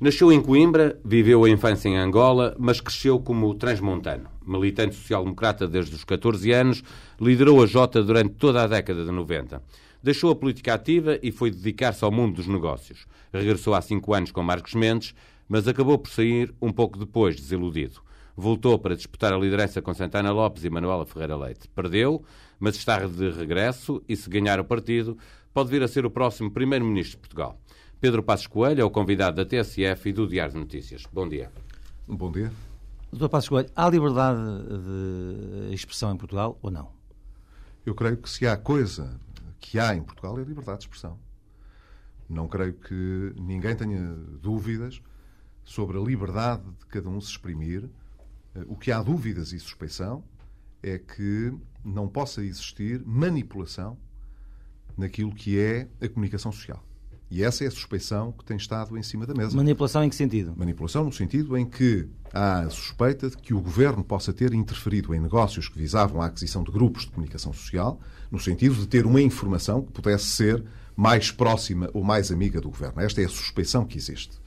Nasceu em Coimbra, viveu a infância em Angola, mas cresceu como transmontano. Militante social-democrata desde os 14 anos, liderou a Jota durante toda a década de 90. Deixou a política ativa e foi dedicar-se ao mundo dos negócios. Regressou há cinco anos com Marcos Mendes, mas acabou por sair um pouco depois, desiludido. Voltou para disputar a liderança com Santana Lopes e Manuela Ferreira Leite. Perdeu, mas está de regresso e, se ganhar o partido, pode vir a ser o próximo Primeiro-Ministro de Portugal. Pedro Passos Coelho é o convidado da TSF e do Diário de Notícias. Bom dia. Bom dia. Doutor Passos Coelho, há liberdade de expressão em Portugal ou não? Eu creio que se há coisa que há em Portugal é a liberdade de expressão. Não creio que ninguém tenha dúvidas sobre a liberdade de cada um se exprimir. O que há dúvidas e suspeição é que não possa existir manipulação naquilo que é a comunicação social. E essa é a suspeição que tem estado em cima da mesa. Manipulação em que sentido? Manipulação no sentido em que há a suspeita de que o governo possa ter interferido em negócios que visavam a aquisição de grupos de comunicação social, no sentido de ter uma informação que pudesse ser mais próxima ou mais amiga do governo. Esta é a suspeição que existe.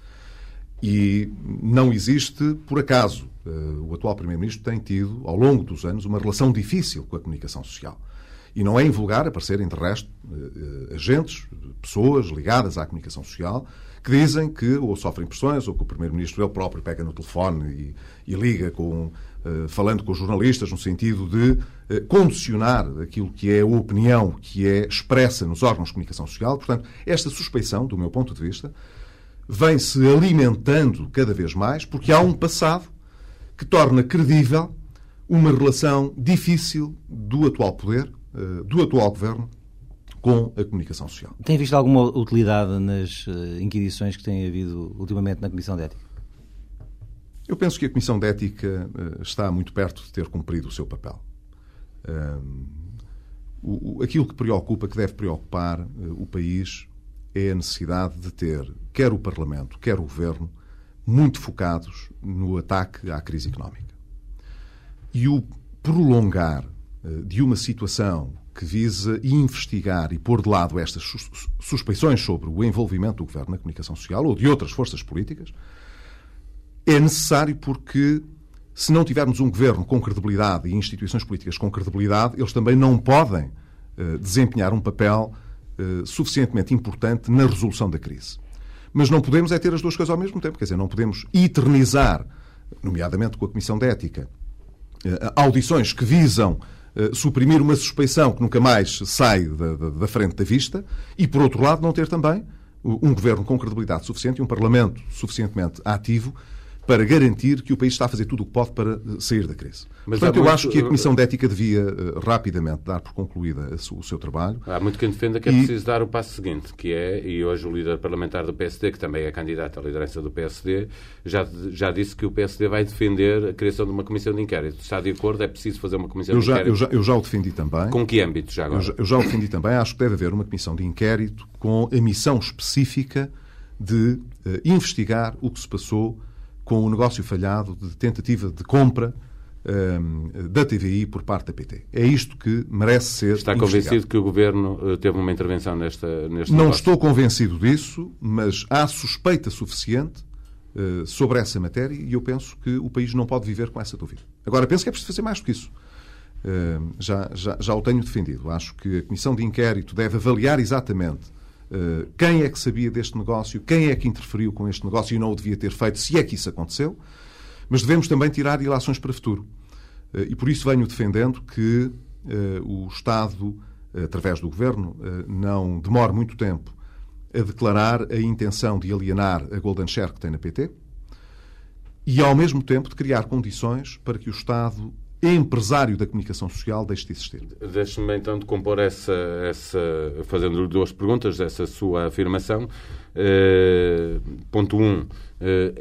E não existe por acaso. Eh, o atual Primeiro-Ministro tem tido, ao longo dos anos, uma relação difícil com a comunicação social. E não é invulgar aparecerem, de resto, eh, eh, agentes, pessoas ligadas à comunicação social, que dizem que ou sofrem pressões ou que o Primeiro-Ministro ele próprio pega no telefone e, e liga com, uh, falando com os jornalistas no sentido de uh, condicionar aquilo que é a opinião que é expressa nos órgãos de comunicação social. Portanto, esta suspeição, do meu ponto de vista, vem-se alimentando cada vez mais porque há um passado que torna credível uma relação difícil do atual poder eh, do atual governo com a comunicação social. Tem visto alguma utilidade nas eh, inquisições que tem havido ultimamente na Comissão de Ética? Eu penso que a Comissão de Ética eh, está muito perto de ter cumprido o seu papel. aquilo que preocupa, que deve preocupar o país, é a necessidade de ter, quer o Parlamento, quer o Governo, muito focados no ataque à crise económica. E o prolongar eh, de uma situação que visa investigar e pôr de lado estas suspeições sobre o envolvimento do governo na comunicação social ou de outras forças políticas, é necessário porque, se não tivermos um governo com credibilidade e instituições políticas com credibilidade, eles também não podem uh, desempenhar um papel uh, suficientemente importante na resolução da crise. Mas não podemos é ter as duas coisas ao mesmo tempo, quer dizer, não podemos eternizar, nomeadamente com a Comissão de Ética, audições que visam eh, suprimir uma suspeição que nunca mais sai da, da, da, frente da vista e, por outro lado, não ter também um governo com credibilidade suficiente e um parlamento suficientemente ativo para garantir que o país está a fazer tudo o que pode para eh, sair da crise. Mas Portanto, eu muito... acho que a Comissão de Ética devia uh, rapidamente dar por concluída o seu trabalho. Há muito quem defenda que é preciso dar o passo seguinte, que é, e hoje o líder parlamentar do PSD, que também é candidato à liderança do PSD, já, já disse que o PSD vai defender a criação de uma Comissão de Inquérito. Está de acordo? É preciso fazer uma Comissão eu já, de Inquérito? Eu já, eu já o defendi também. Com que âmbito já agora? Eu já, eu já o defendi também. Acho que deve haver uma Comissão de Inquérito com a missão específica de uh, investigar o que se passou com o negócio falhado de tentativa de compra um, da TVI por parte da PT. É isto que merece ser. Está convencido que o Governo eh, teve uma intervenção nesta, neste Não negócio? estou convencido disso, mas há suspeita suficiente uh, sobre essa matéria e eu penso que o país não pode viver com essa dúvida. Agora, penso que é preciso fazer mais do que isso. Uh, já, já, já o tenho defendido. Acho que a Comissão de Inquérito deve avaliar exatamente quem é que sabia deste negócio, quem é que interferiu com este negócio? E não o devia ter feito, se é que isso aconteceu, mas devemos também tirar ilações para o futuro. Eh, e por isso venho defendendo que eh, o Estado, através do Governo, não demore muito tempo a declarar a intenção de alienar a Golden Share que tem na PT e, ao mesmo tempo, de criar condições para que o Estado empresário da comunicação social deixe de existir. Deixe-me então de compor essa, essa fazendo duas perguntas, essa sua afirmação. Uh, ponto 1. Um, uh,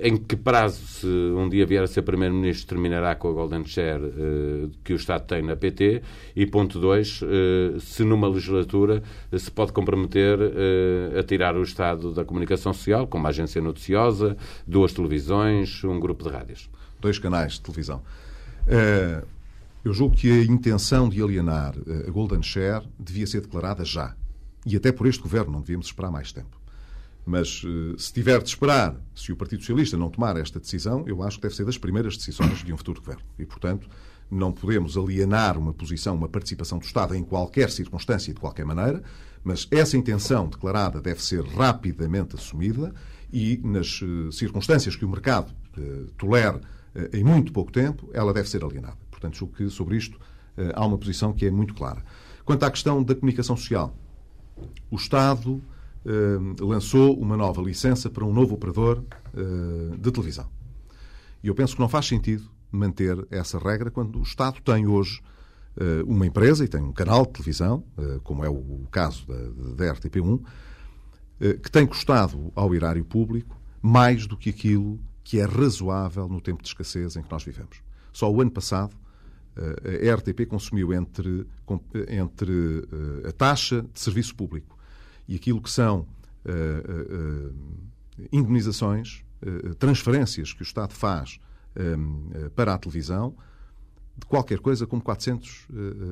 em que prazo, se um dia vier a ser Primeiro-Ministro, terminará com a Golden Share uh, que o Estado tem na PT? E ponto 2. se numa legislatura se pode comprometer a tirar o Estado da comunicação social, como a agência noticiosa, duas televisões, um grupo de rádios? Dois canais de televisão. Eh, eu julgo que a intenção de alienar eh, a Golden Share devia ser declarada já. E até por este governo, não devíamos esperar mais tempo. Mas eh, se tiver de esperar, se o Partido Socialista não tomar esta decisão, eu acho que deve ser das primeiras decisões de um futuro governo. E, portanto, não podemos alienar uma posição, uma participação do Estado em qualquer circunstância de qualquer maneira, mas essa intenção declarada deve ser rapidamente assumida e, nas circunstâncias que o mercado eh, tolera eh, em muito pouco tempo, ela deve ser alienada. Portanto, julgo que sobre isto eh, há uma posição que é muito clara. Quanto à questão da comunicação social, o Estado eh, lançou uma nova licença para um novo operador eh, de televisão. E eu penso que não faz sentido manter essa regra quando o Estado tem hoje eh, uma empresa e tem um canal de televisão, eh, como é o caso da, da RTP1, eh, que tem custado ao erário público mais do que aquilo que é razoável no tempo de escassez em que nós vivemos. Só o ano passado a RTP consumiu entre, entre a taxa de serviço público e aquilo que são indemnizações, transferências que o Estado faz para a televisão, de qualquer coisa como 400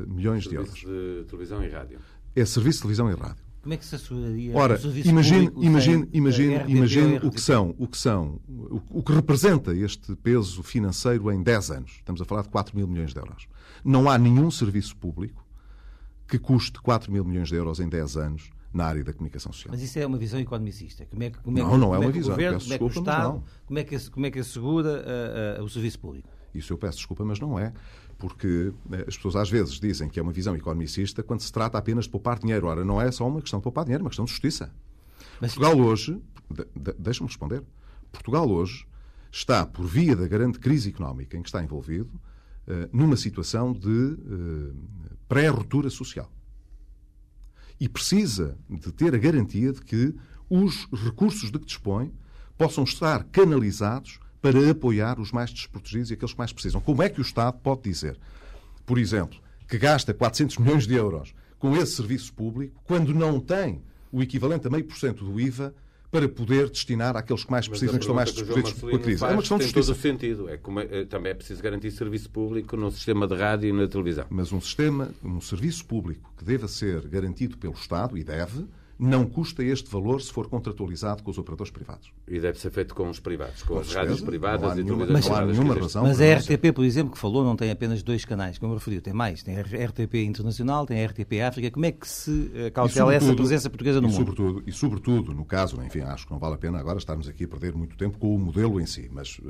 milhões serviço de euros. de televisão e rádio. É serviço de televisão e rádio. Como é que se asseguraria Ora, imagine, imagine, imagine, imagine o que são, o que são, o, o que representa este peso financeiro em 10 anos. Estamos a falar de 4 mil milhões de euros. Não há nenhum serviço público que custe 4 mil milhões de euros em 10 anos na área da comunicação social. Mas isso é uma visão economicista. Como é que, como é Não, que, não é como uma que o visão. Governo, como é que o Estado, não. como é que, como é que assegura uh, uh, o serviço público? Isso eu peço desculpa, mas não é. Porque eh, as pessoas às vezes dizem que é uma visão economicista quando se trata apenas de poupar dinheiro. Ora, não é só uma questão de poupar dinheiro, é uma questão de justiça. Mas- Portugal hoje, de- de- deixa-me responder, Portugal hoje está, por via da grande crise económica em que está envolvido, eh, numa situação de eh, pré-ruptura social. E precisa de ter a garantia de que os recursos de que dispõe possam estar canalizados para apoiar os mais desprotegidos e aqueles que mais precisam. Como é que o Estado pode dizer, por exemplo, que gasta 400 milhões de euros com esse serviço público quando não tem o equivalente a meio por cento do IVA para poder destinar àqueles que mais precisam, que estão mais desprotegidos pela crise? É uma questão de tem todo o justiça. sentido. É como é- também é preciso garantir serviço público no sistema de rádio e na televisão. Mas um sistema, um serviço público que deva ser garantido pelo Estado, e deve, não custa este valor se for contratualizado com os operadores privados. E deve ser feito com os privados, com, Com as rádios privadas Não há e nenhuma- não há nenhuma razão. Mas a. RTP, por exemplo, que falou, não tem apenas dois canais, como eu referi, tem mais. Tem a RTP Internacional, tem a RTP África. Como é que se eh, cautela essa presença portuguesa no e mundo? Sobretudo, e sobretudo, no caso, enfim, acho que não vale a pena agora estarmos aqui a perder muito tempo com o modelo em si, mas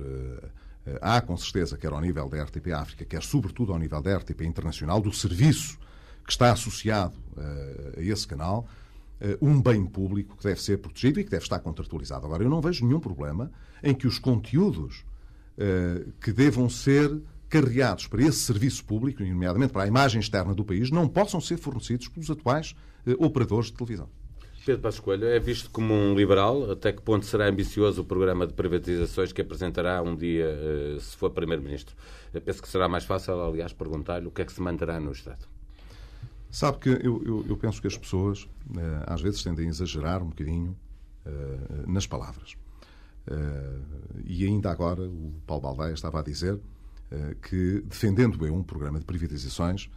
eh, há com certeza, quer ao nível da RTP África, quer sobretudo ao nível da RTP Internacional, do serviço que está associado eh, a esse canal, um bem público que deve ser protegido e que deve estar contratualizado. Agora, eu não vejo nenhum problema em que os conteúdos eh, que devam ser carreados para esse serviço público, nomeadamente para a imagem externa do país, não possam ser fornecidos pelos atuais eh, operadores de televisão. Pedro Passos Coelho é visto como um liberal. Até que ponto será ambicioso o programa de privatizações que apresentará um dia, eh, se for Primeiro-Ministro? Penso que será mais fácil, aliás, perguntar-lhe o que é que se manterá no Estado. Sabe que eu, eu, eu penso que as pessoas eh, às vezes tendem a exagerar um bocadinho eh, nas palavras. Eh, e ainda agora o Paulo Baldaia estava a dizer que, defendendo eu um programa de privatizações,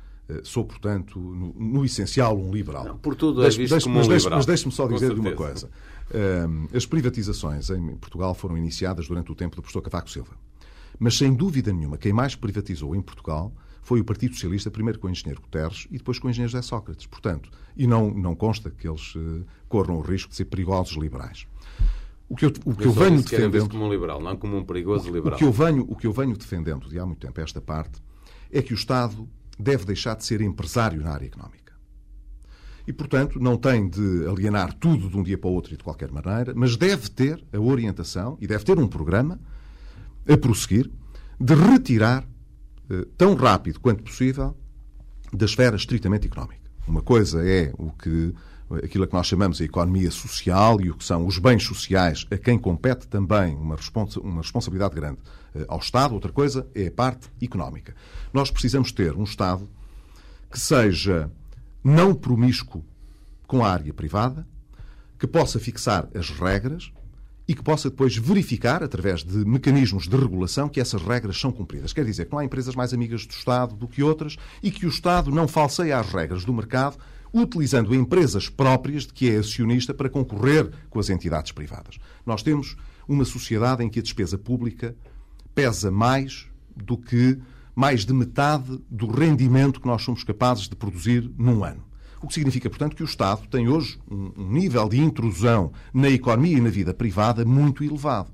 sou, portanto, no, no essencial, um liberal. Não, por tudo é Deixe- visto deixe- como mas um deixe- liberal. Mas deixe-me só dizer-lhe uma coisa. As privatizações em Portugal foram iniciadas durante o tempo do professor Cavaco Silva. Mas, sem dúvida nenhuma, quem mais privatizou em Portugal foi o Partido Socialista, primeiro com o engenheiro Guterres e depois com o engenheiro José Sócrates. Portanto, e não, não consta que eles eh, corram o risco de ser perigosos liberais. O que eu, o que eu, só venho defendendo... como um liberal, não como um perigoso O liberal. que, eu venho, o que eu venho defendendo de há muito tempo, esta parte, é que o Estado deve deixar de ser empresário na área económica. E, portanto, não tem de alienar tudo de um dia para o outro e de qualquer maneira, mas deve ter a orientação e deve ter um programa a prosseguir de retirar, tão rápido quanto possível, da esfera estritamente económica. Uma coisa é o que aquilo que nós chamamos a economia social e o que são os bens sociais, a quem compete também uma, uma responsabilidade grande eh, ao Estado. Outra coisa é a parte económica. Nós precisamos ter um Estado que seja não promíscuo com a área privada, que possa fixar as regras e que possa depois verificar, através de mecanismos de regulação, que essas regras são cumpridas. Quer dizer que não há empresas mais amigas do Estado do que outras e que o Estado não falseia as regras do mercado utilizando empresas próprias de que é acionista para concorrer com as entidades privadas. Nós temos uma sociedade em que a despesa pública pesa mais do que mais de metade do rendimento que nós somos capazes de produzir num ano. O que significa, portanto, que o Estado tem hoje um nível de intrusão na economia e na vida privada muito elevado.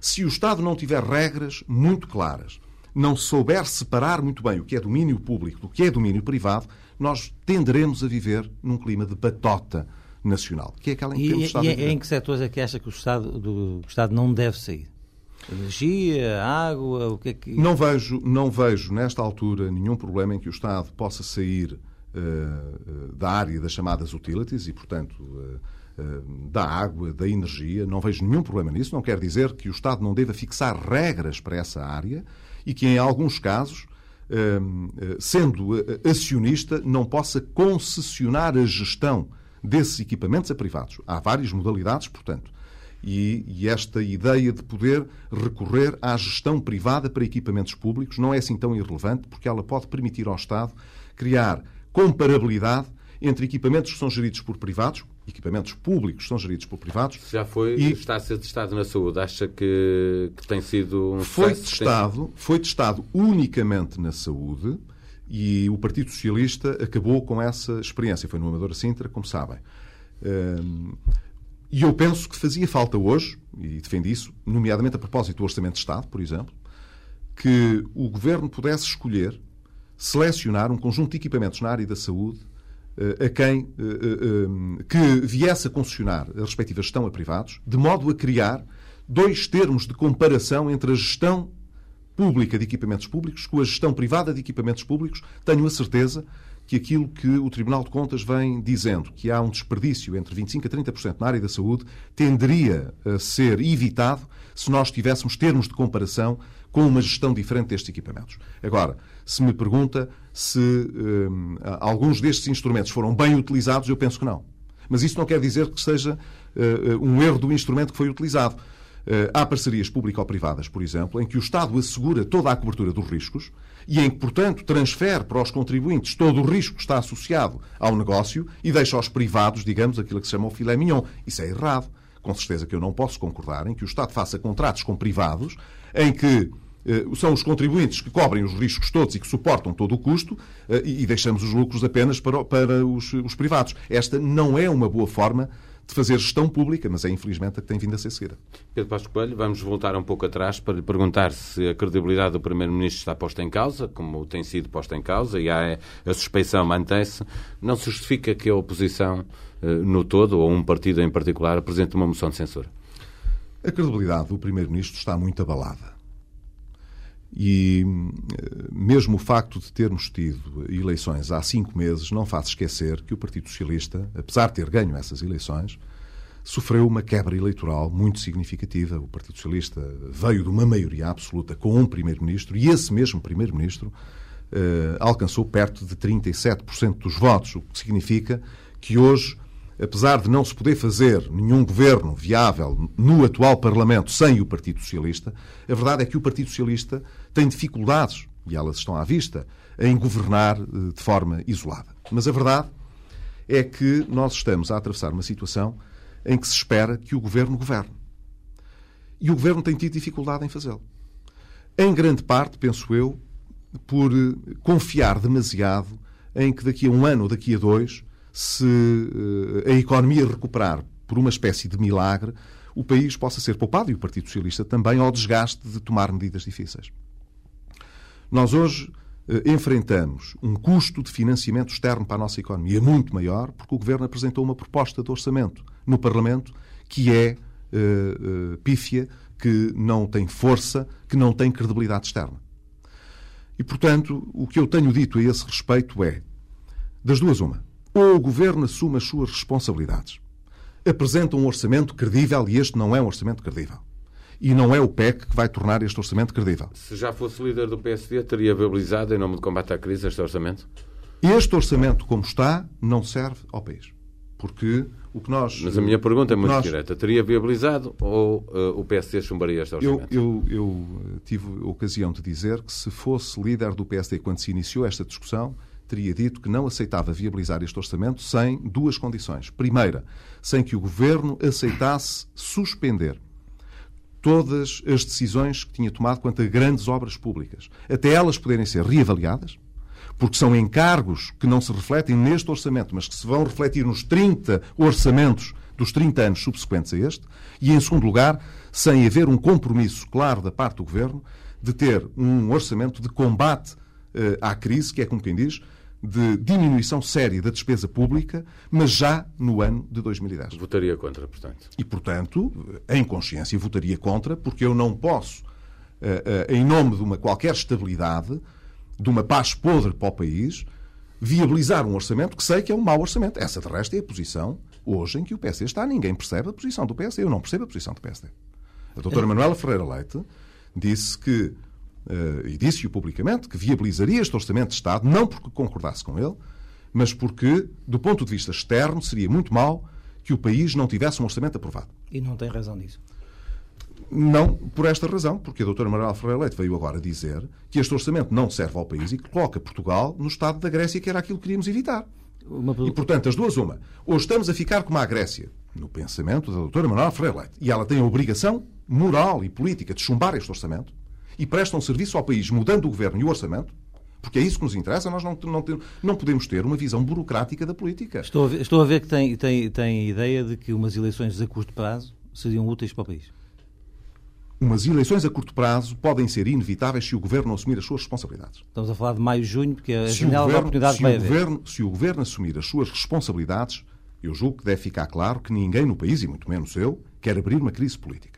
Se o Estado não tiver regras muito claras, não souber separar muito bem o que é domínio público do que é domínio privado, nós tenderemos a viver num clima de batota nacional, que é aquela em que e, o Estado e, e em que setores é que acha que o Estado, do, o Estado não deve sair? Energia, água, o que é que... Não vejo, não vejo, nesta altura, nenhum problema em que o Estado possa sair da área das chamadas utilities e, portanto, uh, da água, da energia. Não vejo nenhum problema nisso. Não quer dizer que o Estado não deva fixar regras para essa área e que, em alguns casos, sendo acionista, não possa concessionar a gestão desses equipamentos a privados. Há várias modalidades, portanto. E, e, esta ideia de poder recorrer à gestão privada para equipamentos públicos não é assim tão irrelevante, porque ela pode permitir ao Estado criar comparabilidade entre equipamentos que são geridos por privados, equipamentos públicos que são geridos por privados. Já foi, e está a ser testado na saúde. Acha que, que tem sido um foi testado, tem... foi testado unicamente na saúde e o Partido Socialista acabou com essa experiência. Foi no Amadora Sintra, como sabem. Hum, e eu penso que fazia falta hoje, e defendo isso, nomeadamente a propósito do Orçamento de Estado, por exemplo, que o Governo pudesse escolher, selecionar um conjunto de equipamentos na área da saúde eh, a quem eh, eh, que viesse a concessionar a respectiva gestão a privados, de modo a criar dois termos de comparação entre a gestão pública de equipamentos públicos com a gestão privada de equipamentos públicos. Tenho a certeza que aquilo que o Tribunal de Contas vem dizendo, que há um desperdício entre 25% a 30% na área da saúde, tenderia a ser evitado se nós tivéssemos termos de comparação com uma gestão diferente destes equipamentos. Agora, se me pergunta se hum, alguns destes instrumentos foram bem utilizados, eu penso que não. Mas isso não quer dizer que seja uh, um erro do instrumento que foi utilizado. Uh, há parcerias público-privadas, por exemplo, em que o Estado assegura toda a cobertura dos riscos e em que, portanto, transfere para os contribuintes todo o risco que está associado ao negócio e deixa aos privados, digamos, aquilo que se chama o filé mignon. Isso é errado. Com certeza que eu não posso concordar em que o Estado faça contratos com privados em que eh, são os contribuintes que cobrem os riscos todos e que suportam todo o custo eh, e deixamos os lucros apenas para, para os, os privados. Esta não é uma boa forma de fazer gestão pública, mas é infelizmente a que tem vindo a ser seguida. Pedro Passos Coelho, vamos voltar um pouco atrás para lhe perguntar se a credibilidade do Primeiro-Ministro está posta em causa, como tem sido posta em causa, e há a suspeição mantém-se. Não se justifica que a oposição, eh, no todo, ou um partido em particular, apresente uma moção de censura? A credibilidade do Primeiro-Ministro está muito abalada. E eh, mesmo o facto de termos tido eleições há cinco meses não faz esquecer que o Partido Socialista, apesar de ter ganho essas eleições, sofreu uma quebra eleitoral muito significativa. O Partido Socialista veio de uma maioria absoluta com um primeiro-ministro e esse mesmo primeiro-ministro eh, alcançou perto de 37% dos votos, o que significa que hoje apesar de não se poder fazer nenhum governo viável no atual Parlamento sem o Partido Socialista, a verdade é que o Partido Socialista tem dificuldades, e elas estão à vista, em governar eh, de forma isolada. Mas a verdade é que nós estamos a atravessar uma situação em que se espera que o governo governe. E o governo tem tido dificuldade em fazê-lo. Em grande parte, penso eu, por eh, confiar demasiado em que daqui a um ano ou daqui a dois se eh, a economia recuperar por uma espécie de milagre, o país possa ser poupado, e o Partido Socialista também, ao desgaste de tomar medidas difíceis. Nós hoje eh, enfrentamos um custo de financiamento externo para a nossa economia muito maior, porque o Governo apresentou uma proposta de orçamento no Parlamento que é uh, pífia, que não tem força, que não tem credibilidade externa. E, portanto, o que eu tenho dito a esse respeito é, das duas uma, ou o Governo assume as suas responsabilidades, apresenta um orçamento credível e este não é um orçamento credível. E não é o PEC que vai tornar este orçamento credível. Se já fosse líder do PSD, teria viabilizado, em nome do combate à crise, este orçamento? Este orçamento, como está, não serve ao país. Porque o que nós. Mas a minha pergunta é muito nós... direta. Teria viabilizado ou uh, o PSD chumbaria este orçamento? Eu, eu, eu tive a ocasião de dizer que se fosse líder do PSD quando se iniciou esta discussão, teria dito que não aceitava viabilizar este orçamento sem duas condições. Primeira, sem que o governo aceitasse suspender todas as decisões que tinha tomado quanto a grandes obras públicas, até elas poderem ser reavaliadas, porque são encargos que não se refletem neste orçamento, mas que se vão refletir nos 30 orçamentos dos 30 anos subsequentes a este, e, em segundo lugar, sem haver um compromisso claro da parte do Governo de ter um orçamento de combate uh, à crise, que é como quem diz, de diminuição séria da despesa pública, mas já no ano de 2010. Votaria contra, portanto. E, portanto, em consciência, votaria contra, porque eu não posso, uh, uh, em nome de uma qualquer estabilidade, de uma paz podre para o país, viabilizar um orçamento que sei que é um mau orçamento. Essa, de resto, é a posição hoje em que o PSD está. Ninguém percebe a posição do PSD. Eu não percebo a posição do PSD. A doutora Manuela Ferreira Leite disse que e disse-o publicamente, que viabilizaria este Orçamento de Estado, não porque concordasse com ele, mas porque, do ponto de vista externo, seria muito mal que o país não tivesse um orçamento aprovado. E não tem razão nisso. Não por esta razão, porque a doutora Manuela Ferreira Leite veio agora dizer que este orçamento não serve ao país e que coloca Portugal no estado da Grécia, que era aquilo que queríamos evitar. Uma... E, portanto, as duas, uma. Ou estamos a ficar como a Grécia, no pensamento da doutora Manuela Ferreira Leite, e ela tem a obrigação moral e política de chumbar este orçamento, e prestam serviço ao país mudando o governo e o orçamento, porque é isso que nos interessa, nós não, não, não podemos ter uma visão burocrática da política. Estou a ver, estou a ver que tem, tem, tem ideia de que umas eleições a curto prazo seriam úteis para o país. Umas eleições a curto prazo podem ser inevitáveis se o Governo assumir as suas responsabilidades. Estamos a falar de maio, junho, porque a janela da oportunidade vai o. Governo, se o Governo assumir as suas responsabilidades, eu julgo que deve ficar claro que ninguém no país, e muito menos eu, quer abrir uma crise política.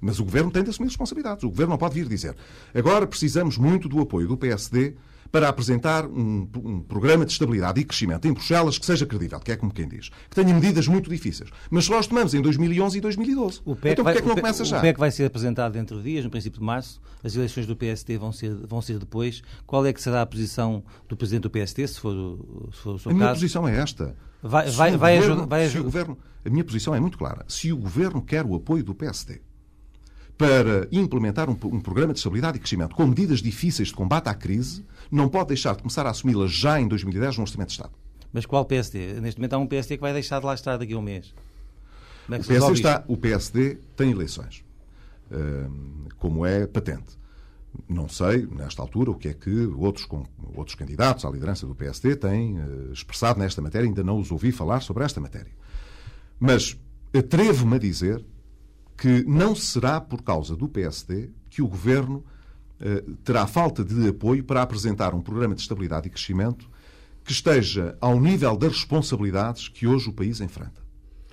Mas o governo tem de assumir responsabilidades. O governo não pode vir dizer agora precisamos muito do apoio do PSD para apresentar um, um, programa de estabilidade e crescimento em Bruxelas que seja credível, que é como quem diz, que tenha medidas muito difíceis. Mas se nós tomamos em 2011 e 2012, o PEC então porquê é que não começa já? O PEC vai ser apresentado dentro de dias, no princípio de março, as eleições do PSD vão ser, vão ser depois. Qual é que será a posição do Presidente do PSD, se for, se for o seu a caso? A minha posição é esta. Vai, vai, vai, governo, ajudar, vai ajudar. Governo, a minha posição é muito clara. Se o Governo quer o apoio do PSD para implementar um, um, programa de estabilidade e crescimento com medidas difíceis de combate à crise, não pode deixar de começar a assumi-las já em 2010 no Orçamento de Estado. Mas qual PSD? Neste momento há um PSD que vai deixar de lá estar daqui a um mês. É o, PSD está, o PSD tem eleições, como é patente. Não sei, nesta altura, o que é que outros, outros candidatos à liderança do PSD têm eh, expressado nesta matéria. Ainda não os ouvi falar sobre esta matéria. Mas atrevo-me a dizer que não será por causa do PSD que o governo eh, terá falta de apoio para apresentar um programa de estabilidade e crescimento que esteja ao nível das responsabilidades que hoje o país enfrenta.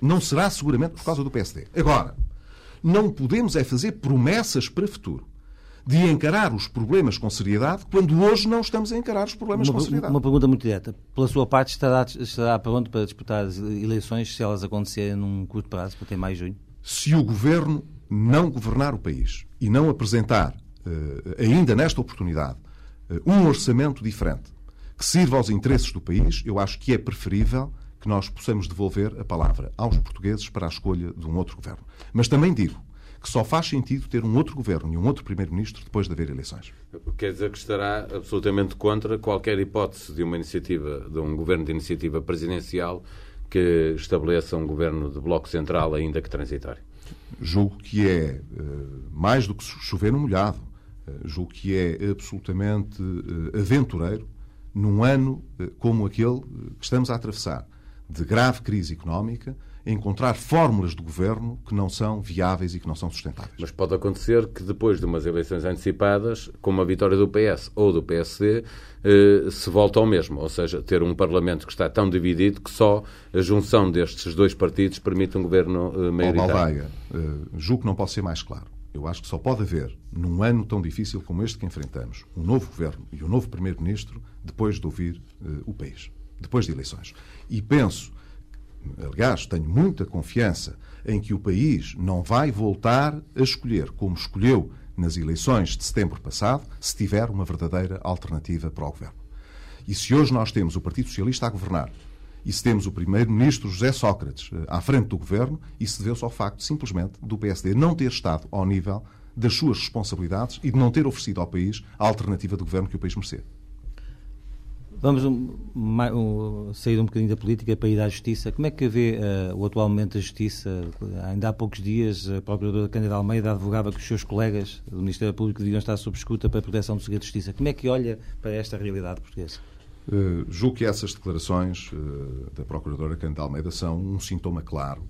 Não será seguramente por causa do PSD. Agora, não podemos é fazer promessas para o futuro de encarar os problemas com seriedade quando hoje não estamos a encarar os problemas uma, com seriedade. Uma pergunta muito direta. Pela sua parte, estará, estará pronto para disputar as eleições se elas acontecerem num curto prazo, para ter mais junho? Se o governo não governar o país e não apresentar, eh, ainda nesta oportunidade, eh, um orçamento diferente que sirva aos interesses do país, eu acho que é preferível que nós possamos devolver a palavra aos portugueses para a escolha de um outro governo. Mas também digo que só faz sentido ter um outro governo e um outro primeiro-ministro depois de haver eleições. Quer dizer que estará absolutamente contra qualquer hipótese de uma iniciativa, de um governo de iniciativa presidencial que estabeleça um governo de bloco central, ainda que transitório? Julgo que é uh, mais do que chover no molhado. Uh, julgo que é absolutamente uh, aventureiro num ano como aquele que estamos a atravessar, de grave crise económica, encontrar fórmulas de governo que não são viáveis e que não são sustentáveis. Mas pode acontecer que depois de umas eleições antecipadas, como a vitória do PS ou do PSD, eh, se volta ao mesmo, ou seja, ter um Parlamento que está tão dividido que só a junção destes dois partidos permite um governo eh, maioritário. Baldaia, eh, julgo que não posso ser mais claro. Eu acho que só pode haver, num ano tão difícil como este que enfrentamos, um novo governo e um novo primeiro-ministro depois de ouvir o país, depois de eleições. E penso aliás, tenho muita confiança em que o país não vai voltar a escolher como escolheu nas eleições de setembro passado, se tiver uma verdadeira alternativa para o governo. E se hoje nós temos o Partido Socialista a governar e se temos o primeiro-ministro José Sócrates eh, à frente do governo, isso deveu-se ao facto, simplesmente, do PSD não ter estado ao nível das suas responsabilidades e de não ter oferecido ao país a alternativa de governo que o país merecia. Vamos um, um, sair um bocadinho da política para ir à justiça. Como é que vê uh, o atual momento da justiça? Ainda há poucos dias, a Procuradora Cândida Almeida advogava que os seus colegas do Ministério Público deviam estar sob escuta para a proteção do segredo de justiça. Como é que olha para esta realidade portuguesa? Uh, julgo que essas declarações uh, da Procuradora Cândida Almeida são um sintoma claro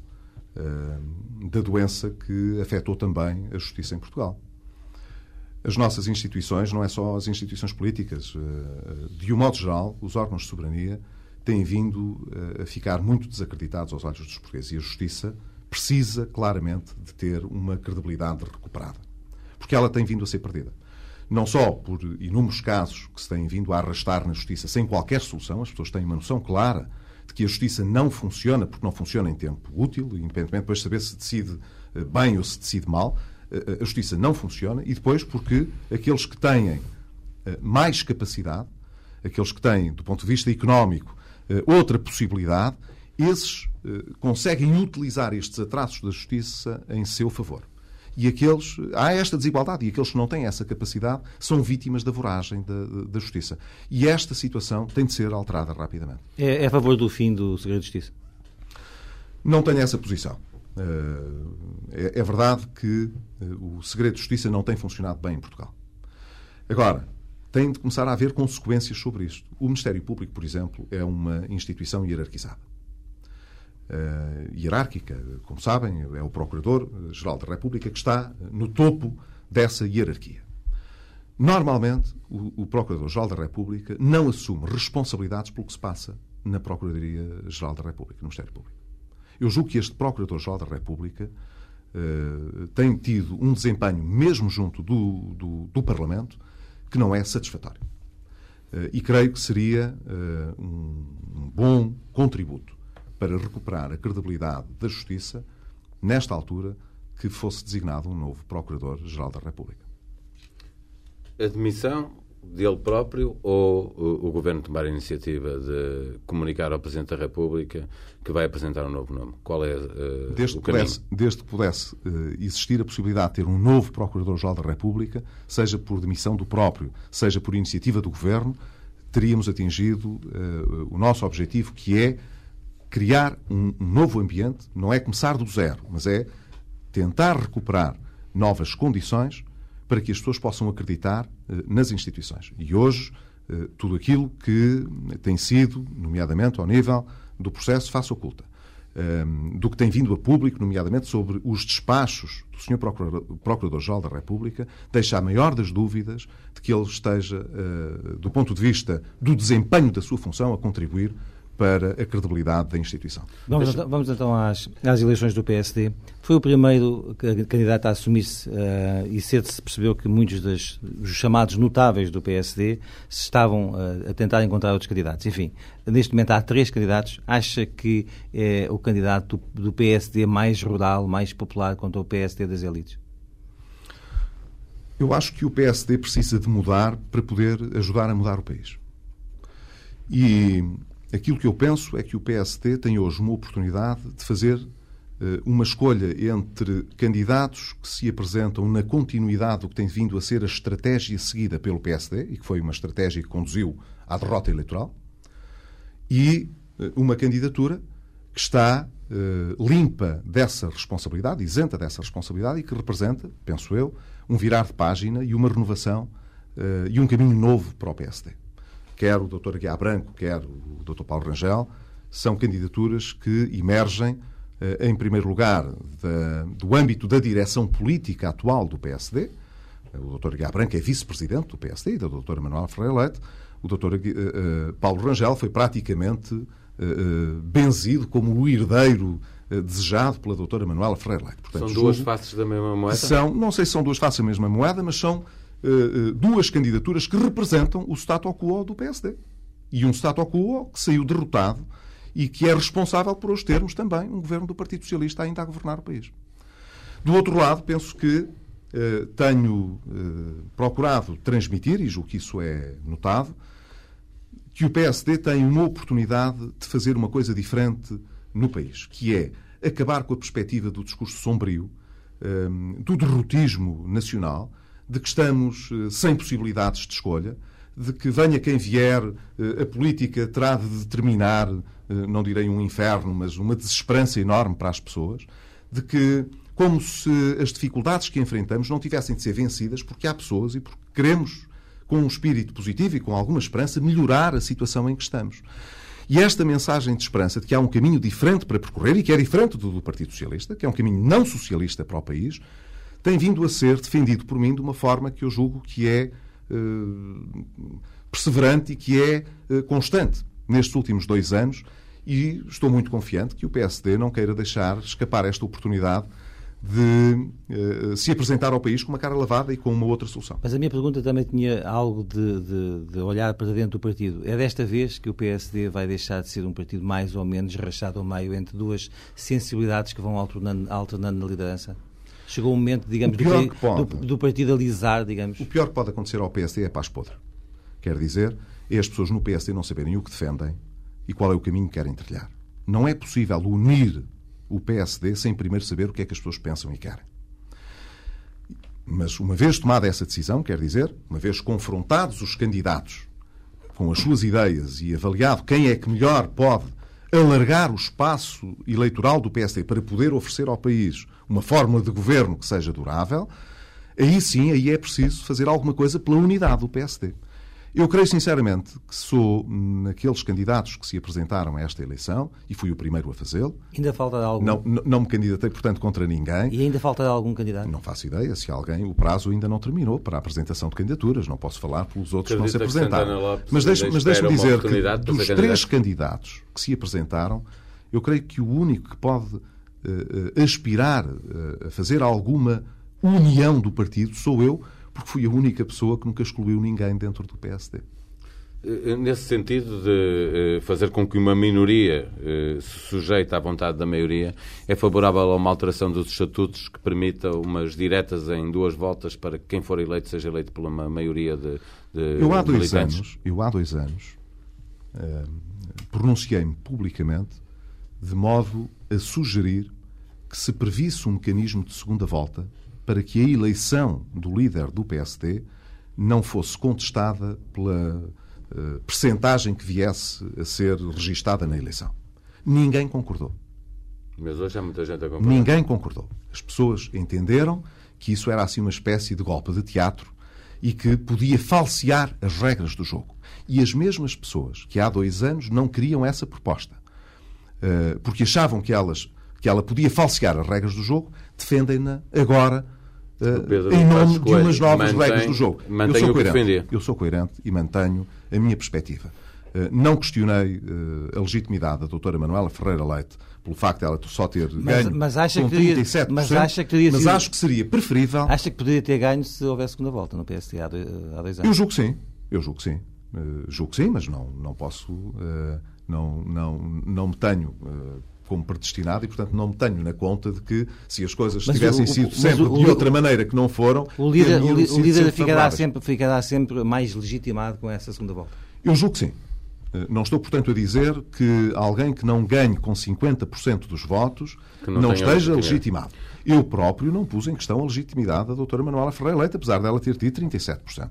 da doença que afetou também a justiça em Portugal as nossas instituições, não é só as instituições políticas, eh, de um modo geral, os órgãos de soberania têm vindo eh, a ficar muito desacreditados aos olhos dos portugueses e a justiça precisa claramente de ter uma credibilidade recuperada. Porque ela tem vindo a ser perdida. Não só por inúmeros casos que se têm vindo a arrastar na justiça sem qualquer solução, as pessoas têm uma noção clara de que a justiça não funciona porque não funciona em tempo útil, independentemente depois de saber se decide eh, bem ou se decide mal, a justiça não funciona e depois porque aqueles que têm eh, mais capacidade, aqueles que têm, do ponto de vista económico, eh, outra possibilidade, esses eh, conseguem utilizar estes atrasos da justiça em seu favor. E aqueles, há esta desigualdade, e aqueles que não têm essa capacidade são vítimas da voragem da, da justiça. E esta situação tem de ser alterada rapidamente. É, é a favor do fim do segredo de justiça? Não tenho essa posição. É, é verdade que o segredo de justiça não tem funcionado bem em Portugal. Agora, tem de começar a haver consequências sobre isto. O Ministério Público, por exemplo, é uma instituição hierarquizada. Uh, hierárquica, como sabem, é o Procurador-Geral da República que está no topo dessa hierarquia. Normalmente, o, o Procurador-Geral da República não assume responsabilidades pelo que se passa na Procuradoria-Geral da República, no Ministério Público. Eu julgo que este Procurador-Geral da República uh, tem tido um desempenho, mesmo junto do, do, do Parlamento, que não é satisfatório. Uh, e creio que seria uh, um, um bom contributo para recuperar a credibilidade da Justiça, nesta altura, que fosse designado um novo Procurador-Geral da República. Admissão dele próprio ou o, o, Governo tomar a iniciativa de comunicar ao Presidente da República que vai apresentar um novo nome? Qual é uh, desde o caminho? Pudesse, desde que pudesse uh, existir a possibilidade de ter um novo Procurador-Geral da República, seja por demissão do próprio, seja por iniciativa do Governo, teríamos atingido uh, o nosso objetivo, que é criar um, um novo ambiente, não é começar do zero, mas é tentar recuperar novas condições para que as pessoas possam acreditar eh, nas instituições. E hoje, eh, tudo aquilo que tem sido, nomeadamente ao nível do processo face oculta, ehm, do que tem vindo a público, nomeadamente sobre os despachos do Sr. Procurador-Geral da República, deixa a maior das dúvidas de que ele esteja, eh, do ponto de vista do desempenho da sua função, a contribuir para a credibilidade da instituição. Vamos, então, vamos então às, às, eleições do PSD. Foi o primeiro candidato a assumir-se uh, e cedo se percebeu que muitos dos chamados notáveis do PSD se estavam uh, a tentar encontrar outros candidatos. Enfim, neste momento há três candidatos. Acha que é o candidato do, do PSD mais rural, mais popular contra o PSD das elites? Eu acho que o PSD precisa de mudar para poder ajudar a mudar o país. E Aquilo que eu penso é que o PSD tem hoje uma oportunidade de fazer uh, uma escolha entre candidatos que se apresentam na continuidade do que tem vindo a ser a estratégia seguida pelo PSD, e que foi uma estratégia que conduziu à derrota eleitoral, e uh, uma candidatura que está uh, limpa dessa responsabilidade, isenta dessa responsabilidade, e que representa, penso eu, um virar de página e uma renovação e um caminho novo para o PSD quer o Dr. Aguiar Branco, quer o Dr. Paulo Rangel, são candidaturas que emergem, eh, em primeiro lugar, da, do âmbito da direção política atual do PSD. O Dr. Aguiar Branco é vice-presidente do PSD e da Dra. Manuel Ferreira Leite. O Dr. Uh, Paulo Rangel foi praticamente benzido como o herdeiro desejado pela doutora Manuela Ferreira Leite. Portanto, são duas faces da mesma moeda? São, não sei se são duas faces da mesma moeda, mas são duas candidaturas que representam o status quo do PSD. E um status quo que saiu derrotado e que é responsável por hoje termos também um governo do Partido Socialista ainda a governar o país. Do outro lado, penso que uh, tenho uh, procurado transmitir, e julgo que isso é notado, que o PSD tem uma oportunidade de fazer uma coisa diferente no país, que é acabar com a perspectiva do discurso sombrio, um, do derrotismo nacional, de que estamos eh, sem possibilidades de escolha, de que venha quem vier, a política terá de determinar, não direi um inferno, mas uma desesperança enorme para as pessoas, de que como se as dificuldades que enfrentamos não tivessem de ser vencidas porque há pessoas e porque queremos, com um espírito positivo e com alguma esperança, melhorar a situação em que estamos. E esta mensagem de esperança de que há um caminho diferente para percorrer e que é diferente do do Partido Socialista, que é um caminho não socialista para o país, tem vindo a ser defendido por mim de uma forma que eu julgo que é uh, perseverante e que é uh, constante nestes últimos dois anos. E estou muito confiante que o PSD não queira deixar escapar esta oportunidade de uh, se apresentar ao país com uma cara lavada e com uma outra solução. Mas a minha pergunta também tinha algo de, de, de, olhar para dentro do partido. É desta vez que o PSD vai deixar de ser um partido mais ou menos rachado ao meio entre duas sensibilidades que vão alternando, alternando na liderança? Chegou o momento, digamos, do, pode, do, do, partido alisar, digamos. O pior que pode acontecer ao PSD é paz podre. Quer dizer, é as pessoas no PSD não saberem o que defendem e qual é o caminho que querem trilhar. Não é possível unir o PSD sem primeiro saber o que é que as pessoas pensam e querem. Mas uma vez tomada essa decisão, quer dizer, uma vez confrontados os candidatos com as suas ideias e avaliado quem é que melhor pode alargar o espaço eleitoral do PSD para poder oferecer ao país uma fórmula de governo que seja durável, aí sim, aí é preciso fazer alguma coisa pela unidade do PSD. Eu creio sinceramente que sou naqueles candidatos que se apresentaram a esta eleição, e fui o primeiro a fazê-lo. Ainda falta algum? Não, não, não me candidatei, portanto, contra ninguém. E ainda falta algum candidato? Não faço ideia se alguém. O prazo ainda não terminou para a apresentação de candidaturas. Não posso falar pelos outros que não se apresentaram. Mas deixe-me deixe dizer que dos três candidatos que se apresentaram, eu creio que o único que pode aspirar uh, a fazer alguma união do partido sou eu porque fui a única pessoa que nunca excluiu ninguém dentro do PSD. Eh, nesse sentido de eh, fazer com que uma minoria eh, se sujeite à vontade da maioria, é favorável a uma alteração dos estatutos que permita umas diretas em duas voltas para que quem for eleito seja eleito por uma maioria de, de eu há dois militantes? anos Eu há dois anos pronunciei-me publicamente de modo a sugerir que se previsse um mecanismo de segunda volta para que a eleição do líder do PSD não fosse contestada pela uh, percentagem que viesse a ser registada na eleição. Ninguém concordou. Mas hoje há muita gente a concordar. Ninguém concordou. As pessoas entenderam que isso era assim uma espécie de golpe de teatro e que podia falsear as regras do jogo. E as mesmas pessoas que há dois anos não queriam essa proposta, uh, porque achavam que, elas, que ela podia falsear as regras do jogo, defendem-na agora Uh, em nome de umas novas mantém, regras do jogo. Eu sou, coerente, eu sou coerente e mantenho a minha perspectiva. Uh, não questionei uh, a legitimidade da doutora Manuela Ferreira Leite pelo facto de ela só ter mas, ganho mas acha com que teria, 37%, mas, acha que, teria mas sido, acho que seria preferível... Acha que poderia ter ganho se houvesse segunda volta no PST há dois, há dois anos? Eu julgo que sim. Eu julgo que sim. julgo que sim, mas não, não posso... não, não, não me tenho como predestinado e, portanto, não me tenho na conta de que se as coisas mas tivessem o, sido sempre o, de outra maneira que não foram. O líder, o, o líder ficará, sempre, ficará sempre mais legitimado com essa segunda volta? Eu julgo que sim. Eh, não estou, portanto, a dizer que alguém que não ganhe com 50% dos votos não, não esteja legitimado. Eu próprio não pus em questão a legitimidade da doutora Manuela Ferreira Leite, apesar dela ter tido 37%.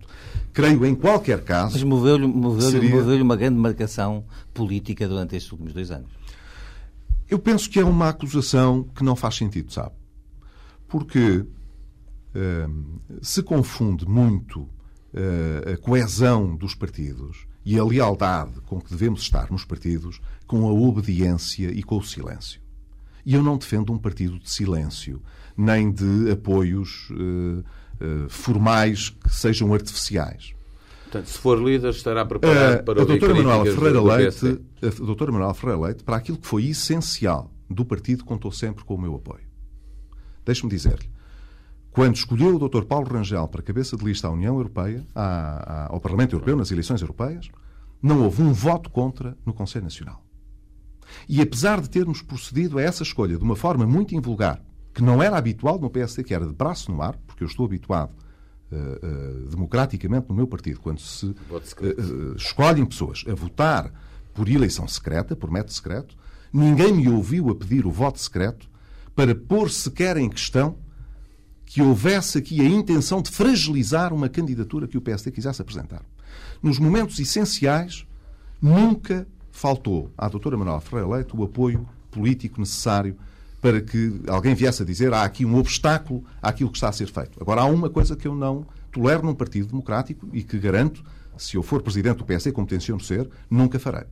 Creio, em qualquer caso... Mas moveu-lhe moveu seria... moveu uma grande marcação política durante estes últimos dois anos. Eu penso que é uma acusação que não faz sentido, sabe? Porque uh, se confunde muito uh, a coesão dos partidos e a lealdade com que devemos estar nos partidos com a obediência e com o silêncio. E eu não defendo um partido de silêncio, nem de apoios uh, formais que sejam artificiais. Portanto, se for líder, estará preparado para a doutora Manuela Ferreira Leite, A doutora Manuela Ferreira Leite, para aquilo que foi essencial do partido, contou sempre com o meu apoio. Deixe-me dizer-lhe, quando escolheu o Dr. Paulo Rangel para cabeça de lista à União Europeia, à, à, ao Parlamento Europeu, nas eleições europeias, não houve um voto contra no Conselho Nacional. E apesar de termos procedido a essa escolha de uma forma muito invulgar, que não era habitual no PSD, que era de braço no ar, porque eu estou habituado uh, democraticamente no meu partido, quando se uh, escolhem pessoas a votar por eleição secreta, por método secreto, ninguém me ouviu a pedir o voto secreto para pôr sequer em questão que houvesse aqui a intenção de fragilizar uma candidatura que o PSD quisesse apresentar. Nos momentos essenciais, nunca faltou à doutora Manuela Ferreira Leite o apoio político necessário para que alguém viesse a dizer há aqui um obstáculo àquilo que está a ser feito. Agora, há uma coisa que eu não tolero num partido democrático e que garanto, se eu for presidente do PSD, como tenciono ser, nunca farei.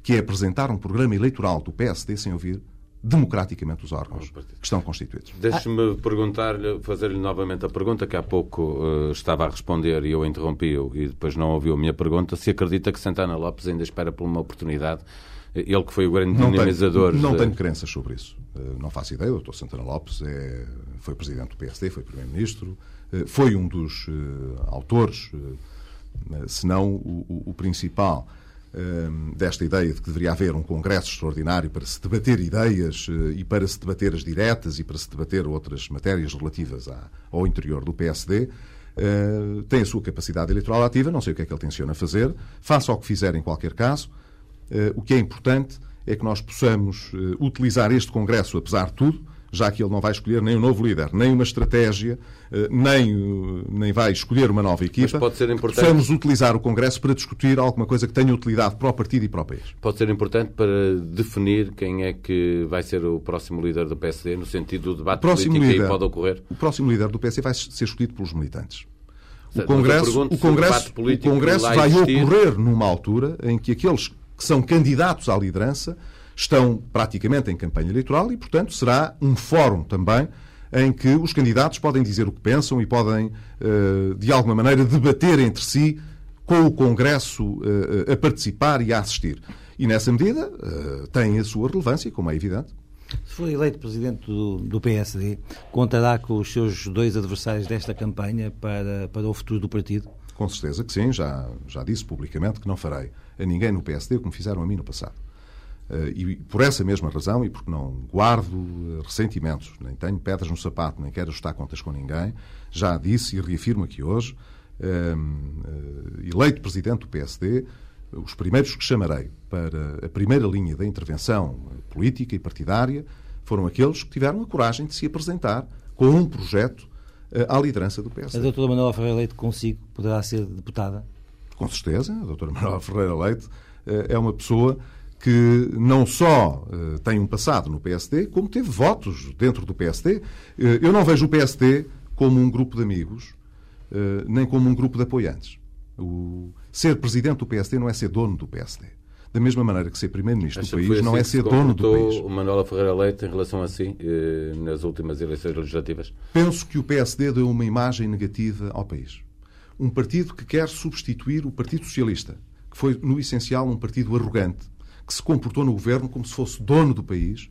Que é apresentar um programa eleitoral do PSD sem ouvir democraticamente os órgãos que estão constituídos. Deixe-me perguntar-lhe, fazer-lhe novamente a pergunta que há pouco uh, estava a responder e eu interrompi-o e depois não ouviu a minha pergunta. Se acredita que Santana Lopes ainda espera por uma oportunidade, ele que foi o grande não dinamizador. Tenho, não tenho crenças sobre isso. Uh, não faço ideia. O Dr. Santana Lopes é, foi presidente do PSD, foi primeiro-ministro, uh, foi um dos autores, se não o, o, principal desta ideia de que deveria haver um congresso extraordinário para se debater ideias eh, e para se debater as diretas e para se debater outras matérias relativas ao interior do PSD, eh, tem a sua capacidade eleitoral ativa, não sei o que é que ele tenciona fazer, faça o que fizer em qualquer caso. Eh, o que é importante é que nós possamos utilizar este Congresso, apesar de tudo, já que ele não vai escolher nem um novo líder, nem uma estratégia, eh, nem, nem vai escolher uma nova equipa. Mas pode ser importante. Precisamos utilizar o Congresso para discutir alguma coisa que tenha utilidade para o partido e para o país. Pode ser importante para definir quem é que vai ser o próximo líder do PSD, no sentido do debate político líder, que pode ocorrer? O próximo líder do PSD vai ser escolhido pelos militantes. O Congresso, o Congresso, o Congresso vai ocorrer numa altura em que aqueles que são candidatos à liderança estão praticamente em campanha eleitoral e, portanto, será um fórum também em que os candidatos podem dizer o que pensam e podem, eh, de alguma maneira, debater entre si com o Congresso eh, a participar e a assistir. E, nessa medida, eh, tem a sua relevância, como é evidente. Se for eleito presidente do, do, PSD, contará com os seus dois adversários desta campanha para, para o futuro do partido? Com certeza que sim. Já, já disse publicamente que não farei a ninguém no PSD como fizeram a mim no passado. Eh, e por essa mesma razão, e porque não guardo eh, ressentimentos, nem tenho pedras no sapato, nem quero ajustar contas com ninguém, já disse e reafirmo aqui hoje, eh, eleito presidente do PSD, os primeiros que chamarei para a primeira linha da intervenção política e partidária foram aqueles que tiveram a coragem de se apresentar com um projeto à liderança do PSD. A doutora Manuela Ferreira Leite consigo poderá ser deputada? Com certeza. A doutora Manuela Ferreira Leite é uma pessoa que não só uh, tem um passado no PSD, como teve votos dentro do PSD. Eh, eu não vejo o PSD como um grupo de amigos, nem como um grupo de apoiantes. O... Ser presidente do PSD não é ser dono do PSD. Da mesma maneira que ser primeiro-ministro do país não assim é ser dono do país. o Manuela Ferreira Leite em relação a si nas últimas eleições legislativas? Penso que o PSD deu uma imagem negativa ao país. Um partido que quer substituir o Partido Socialista, que foi, no essencial, um partido arrogante, que se comportou no governo como se fosse dono do país.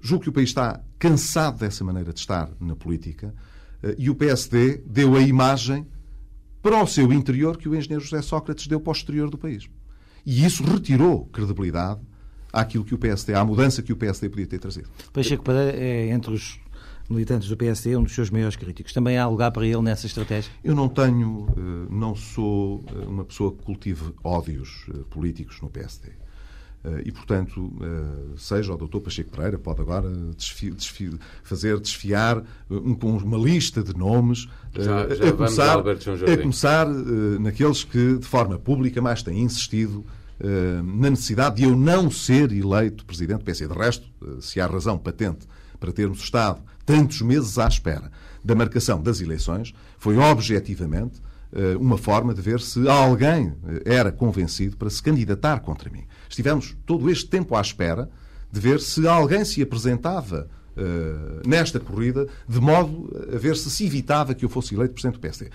Julgo que o país está cansado dessa maneira de estar na política eh, e o PSD deu a imagem para o seu interior que o engenheiro José Sócrates deu para o exterior do país. E isso retirou credibilidade àquilo que o PSD, à mudança que o PSD podia ter trazido. Pacheco Pereira é entre os militantes do PSD um dos seus maiores críticos. Também há lugar para ele nessa estratégia? Eu não tenho, eh, não sou eh, uma pessoa que cultive ódios políticos no PSD. Eh, e, portanto, eh, seja o doutor Pacheco Pereira, pode agora desfi, desfi, fazer desfiar eh, um, uma lista de nomes, já, já a, começar, a começar naqueles que, de forma pública, mais têm insistido na necessidade de eu não ser eleito presidente do PS. De resto, se há razão patente para termos estado tantos meses à espera da marcação das eleições, foi objetivamente uma forma de ver se alguém era convencido para se candidatar contra mim estivemos todo este tempo à espera de ver se alguém se apresentava uh, nesta corrida de modo a ver se se evitava que eu fosse eleito Presidente do PSD.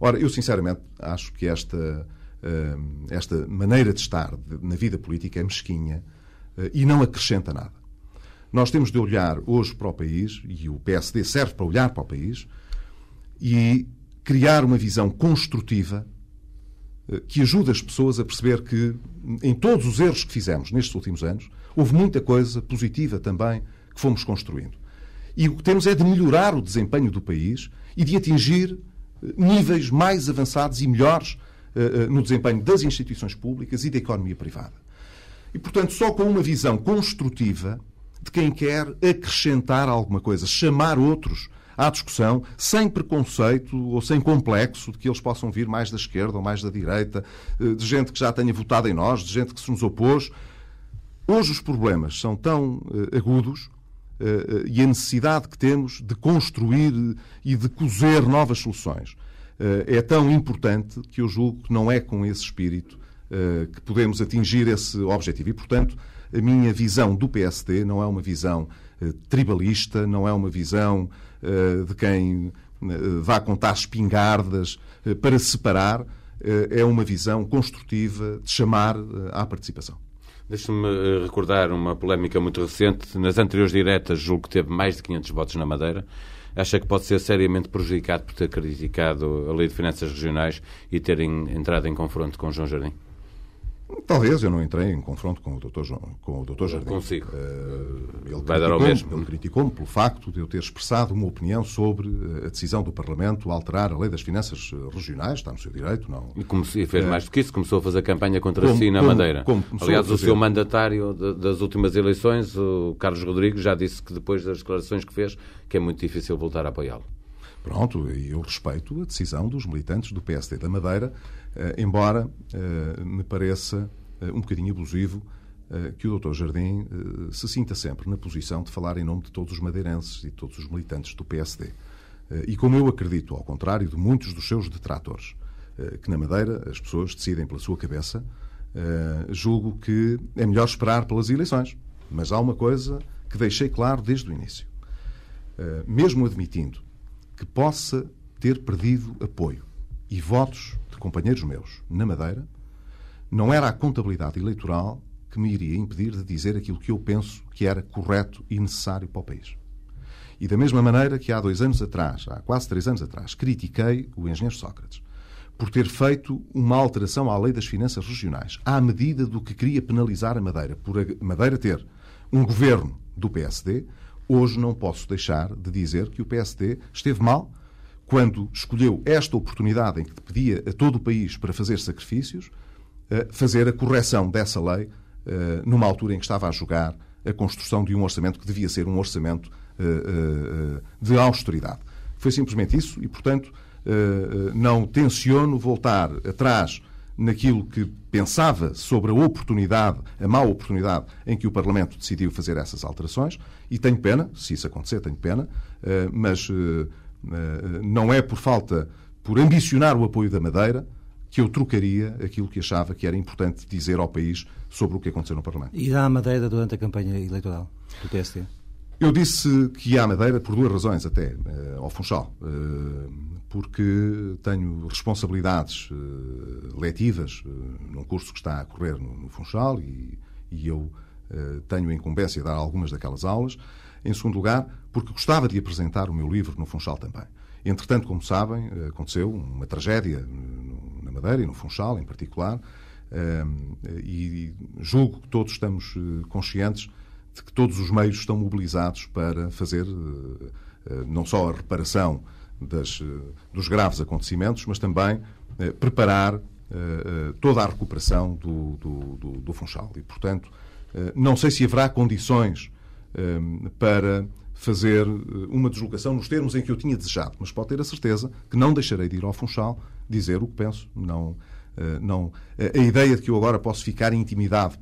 Ora, eu sinceramente acho que esta, uh, esta maneira de estar na vida política é mesquinha uh, e não acrescenta nada. Nós temos de olhar hoje para o país, e o PSD serve para olhar para o país, e criar uma visão construtiva que ajuda as pessoas a perceber que, em todos os erros que fizemos nestes últimos anos, houve muita coisa positiva também que fomos construindo. E o que temos é de melhorar o desempenho do país e de atingir eh, níveis mais avançados e melhores uh, no desempenho das instituições públicas e da economia privada. E, portanto, só com uma visão construtiva de quem quer acrescentar alguma coisa, chamar outros à discussão, sem preconceito ou sem complexo de que eles possam vir mais da esquerda ou mais da direita, eh, de gente que já tenha votado em nós, de gente que se nos opôs. Hoje os problemas são tão uh, agudos uh, e a necessidade que temos de construir e de cozer novas soluções é tão importante que eu julgo que não é com esse espírito que podemos atingir esse objetivo. E, portanto, a minha visão do PSD não é uma visão tribalista, não é uma visão de quem vá contar espingardas para separar, é uma visão construtiva de chamar à participação. Deixe-me eh, recordar uma polémica muito recente. Nas anteriores diretas, julgo que teve mais de 500 votos na Madeira. Acha que pode ser seriamente prejudicado por ter criticado a Lei de Finanças Regionais e ter entrado em confronto com João Jardim? Talvez, eu não entrei em confronto com o Dr. João, com o Dr. Jardim. Consigo. Uh, ele Vai dar ao mesmo. Ele criticou-me pelo facto de eu ter expressado uma opinião sobre eh, a decisão do Parlamento alterar a lei das finanças regionais, está no seu direito, não. E, como fez mais do que isso, começou a fazer campanha contra como, si na como, Madeira. Como Aliás, o seu mandatário das últimas eleições, o Carlos Rodrigues, já disse que depois das declarações que fez, que é muito difícil voltar a apoiá-lo. Pronto, e eu respeito a decisão dos militantes do PSD da Madeira, embora eh, me pareça eh, um bocadinho abusivo que o Dr. Jardim se sinta sempre na posição de falar em nome de todos os madeirenses e de todos os militantes do PSD. E como eu acredito, ao contrário de muitos dos seus detratores, que na Madeira as pessoas decidem pela sua cabeça, julgo que é melhor esperar pelas eleições. Mas há uma coisa que deixei claro desde o início. Mesmo admitindo que possa ter perdido apoio e votos de companheiros meus na Madeira, não era a contabilidade eleitoral que me iria impedir de dizer aquilo que eu penso que era correto e necessário para o país. E da mesma maneira que há dois anos atrás, há quase três anos atrás, critiquei o engenheiro Sócrates por ter feito uma alteração à lei das finanças regionais, à medida do que queria penalizar a Madeira, por a Madeira ter um governo do PSD, Hoje não posso deixar de dizer que o PSD esteve mal quando escolheu esta oportunidade em que pedia a todo o país para fazer sacrifícios, fazer a correção dessa lei eh, numa altura em que estava a jogar a construção de um orçamento que devia ser um orçamento eh, eh, de austeridade. Foi simplesmente isso e, portanto, não tenciono voltar atrás naquilo que pensava sobre a oportunidade, a má oportunidade em que o Parlamento decidiu fazer essas alterações, e tenho pena, se isso acontecer, tenho pena, eh, mas eh, eh, não é por falta, por ambicionar o apoio da Madeira, que eu trocaria aquilo que achava que era importante dizer ao país sobre o que aconteceu no Parlamento. E dá a Madeira durante a campanha eleitoral do PSD? Eu disse que ia à Madeira por duas razões, até, ao Funchal porque tenho responsabilidades letivas num curso que está a correr no, Funchal e, eu tenho a incumbência de dar algumas daquelas aulas. Em segundo lugar, porque gostava de apresentar o meu livro no Funchal também. Entretanto, como sabem, aconteceu uma tragédia na Madeira e no Funchal em particular, e julgo que todos estamos conscientes de que todos os meios estão mobilizados para fazer não só a reparação das, eh, dos graves acontecimentos, mas também eh, preparar eh, eh, toda a recuperação do, do, do, do, Funchal. E, portanto, eh, não sei se haverá condições eh, para fazer uma deslocação nos termos em que eu tinha desejado, mas pode ter a certeza que não deixarei de ir ao Funchal dizer o que penso. Não, não, a ideia de que eu agora posso ficar intimidado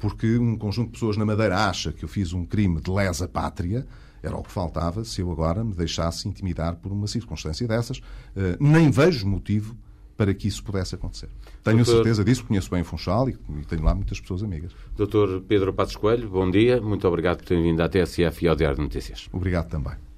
porque um conjunto de pessoas na Madeira acha que eu fiz um crime de lesa pátria, era o que faltava se eu agora me deixasse intimidar por uma circunstância dessas. Uh, nem vejo motivo para que isso pudesse acontecer. Tenho Doutor... certeza disso, conheço bem o Funchal e, tenho lá muitas pessoas amigas. Doutor Pedro Passos Coelho, bom dia. Muito obrigado por ter vindo à TSF e ao Diário de Notícias. Obrigado também.